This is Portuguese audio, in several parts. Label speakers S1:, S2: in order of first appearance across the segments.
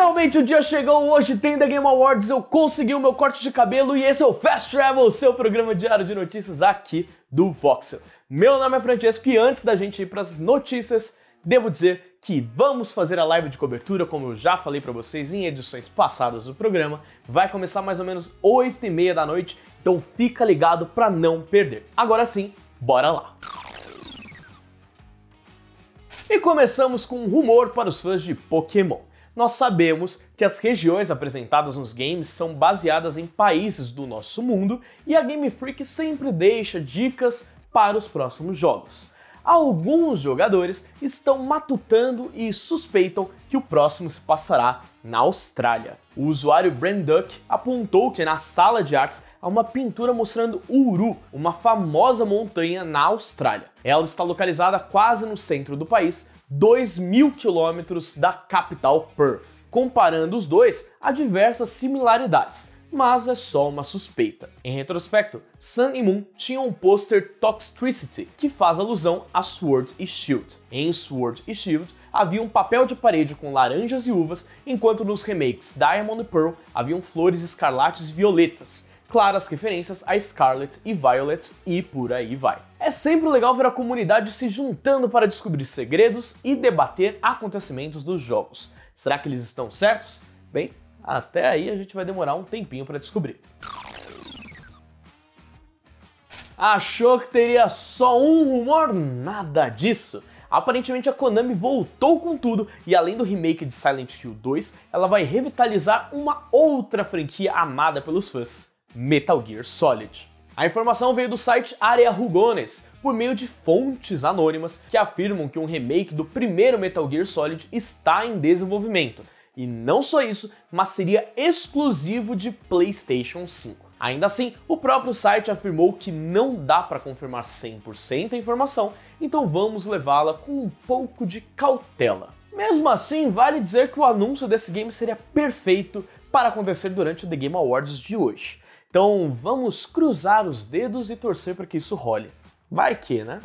S1: Finalmente o dia chegou, hoje tem The Game Awards, eu consegui o meu corte de cabelo e esse é o Fast Travel, seu programa diário de notícias aqui do Voxel. Meu nome é Francesco e antes da gente ir para as notícias, devo dizer que vamos fazer a live de cobertura, como eu já falei para vocês em edições passadas do programa. Vai começar mais ou menos 8 e meia da noite, então fica ligado para não perder. Agora sim, bora lá! E começamos com um rumor para os fãs de Pokémon nós sabemos que as regiões apresentadas nos games são baseadas em países do nosso mundo e a Game Freak sempre deixa dicas para os próximos jogos. Alguns jogadores estão matutando e suspeitam que o próximo se passará na Austrália. O usuário Branduck apontou que na sala de artes há uma pintura mostrando Uru, uma famosa montanha na Austrália. Ela está localizada quase no centro do país, 2 mil quilômetros da capital Perth. Comparando os dois, há diversas similaridades, mas é só uma suspeita. Em retrospecto, Sun e Moon tinham um pôster Toxtricity, que faz alusão a Sword e Shield. Em Sword e Shield, havia um papel de parede com laranjas e uvas, enquanto nos remakes Diamond e Pearl haviam flores escarlates e violetas, claras referências a Scarlet e Violet e por aí vai. É sempre legal ver a comunidade se juntando para descobrir segredos e debater acontecimentos dos jogos. Será que eles estão certos? Bem, até aí a gente vai demorar um tempinho para descobrir. Achou que teria só um rumor? Nada disso! Aparentemente a Konami voltou com tudo e além do remake de Silent Hill 2, ela vai revitalizar uma outra franquia amada pelos fãs. Metal Gear Solid. A informação veio do site Area Rugones, por meio de fontes anônimas que afirmam que um remake do primeiro Metal Gear Solid está em desenvolvimento. E não só isso, mas seria exclusivo de PlayStation 5. Ainda assim, o próprio site afirmou que não dá para confirmar 100% a informação, então vamos levá-la com um pouco de cautela. Mesmo assim, vale dizer que o anúncio desse game seria perfeito para acontecer durante o The Game Awards de hoje. Então vamos cruzar os dedos e torcer para que isso role. Vai que, né?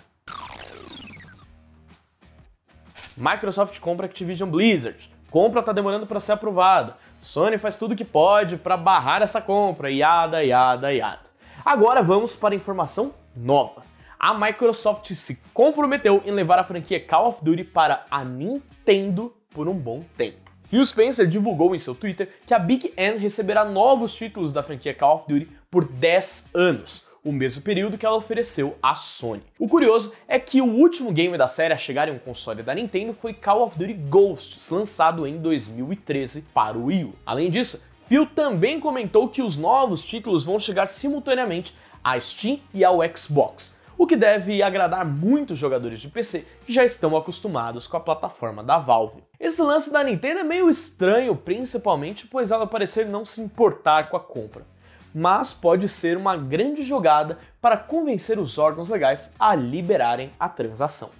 S1: Microsoft compra Activision Blizzard. Compra tá demorando para ser aprovada. Sony faz tudo que pode para barrar essa compra, yada, yada, yada. Agora vamos para a informação nova. A Microsoft se comprometeu em levar a franquia Call of Duty para a Nintendo por um bom tempo. Phil Spencer divulgou em seu Twitter que a Big N receberá novos títulos da franquia Call of Duty por 10 anos, o mesmo período que ela ofereceu à Sony. O curioso é que o último game da série a chegar em um console da Nintendo foi Call of Duty Ghosts, lançado em 2013 para o Wii U. Além disso, Phil também comentou que os novos títulos vão chegar simultaneamente à Steam e ao Xbox, o que deve agradar muitos jogadores de PC que já estão acostumados com a plataforma da Valve. Esse lance da Nintendo é meio estranho, principalmente pois ela parecer não se importar com a compra, mas pode ser uma grande jogada para convencer os órgãos legais a liberarem a transação.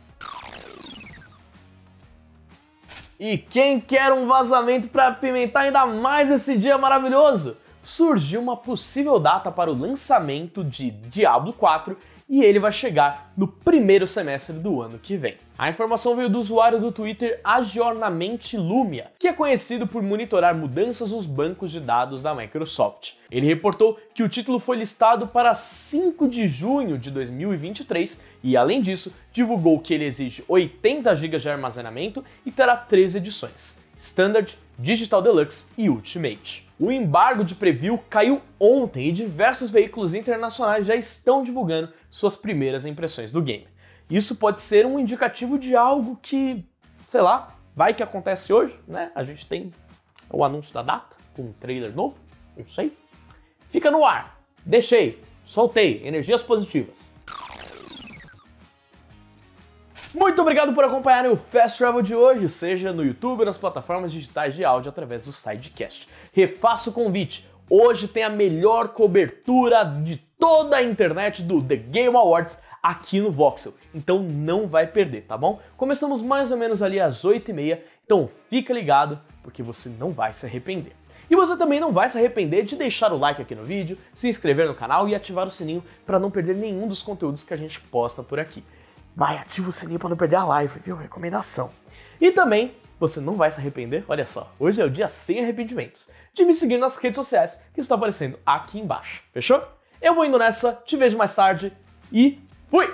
S1: E quem quer um vazamento para apimentar ainda mais esse dia maravilhoso? Surgiu uma possível data para o lançamento de Diablo 4 e ele vai chegar no primeiro semestre do ano que vem. A informação veio do usuário do Twitter Agiornamente Lumia, que é conhecido por monitorar mudanças nos bancos de dados da Microsoft. Ele reportou que o título foi listado para 5 de junho de 2023 e, além disso, divulgou que ele exige 80 GB de armazenamento e terá três edições: Standard, Digital Deluxe e Ultimate. O embargo de preview caiu ontem e diversos veículos internacionais já estão divulgando suas primeiras impressões do game. Isso pode ser um indicativo de algo que, sei lá, vai que acontece hoje, né? A gente tem o anúncio da data com um trailer novo, não sei. Fica no ar. Deixei, soltei, energias positivas. Muito obrigado por acompanhar o Fast Travel de hoje, seja no YouTube ou nas plataformas digitais de áudio através do Sidecast. Refaço o convite. Hoje tem a melhor cobertura de toda a internet do The Game Awards aqui no Voxel. Então não vai perder, tá bom? Começamos mais ou menos ali às 8h30, então fica ligado porque você não vai se arrepender. E você também não vai se arrepender de deixar o like aqui no vídeo, se inscrever no canal e ativar o sininho para não perder nenhum dos conteúdos que a gente posta por aqui vai, ativa o sininho para não perder a live, viu? Recomendação. E também você não vai se arrepender. Olha só, hoje é o dia sem arrependimentos. De me seguir nas redes sociais que estão aparecendo aqui embaixo. Fechou? Eu vou indo nessa, te vejo mais tarde e fui!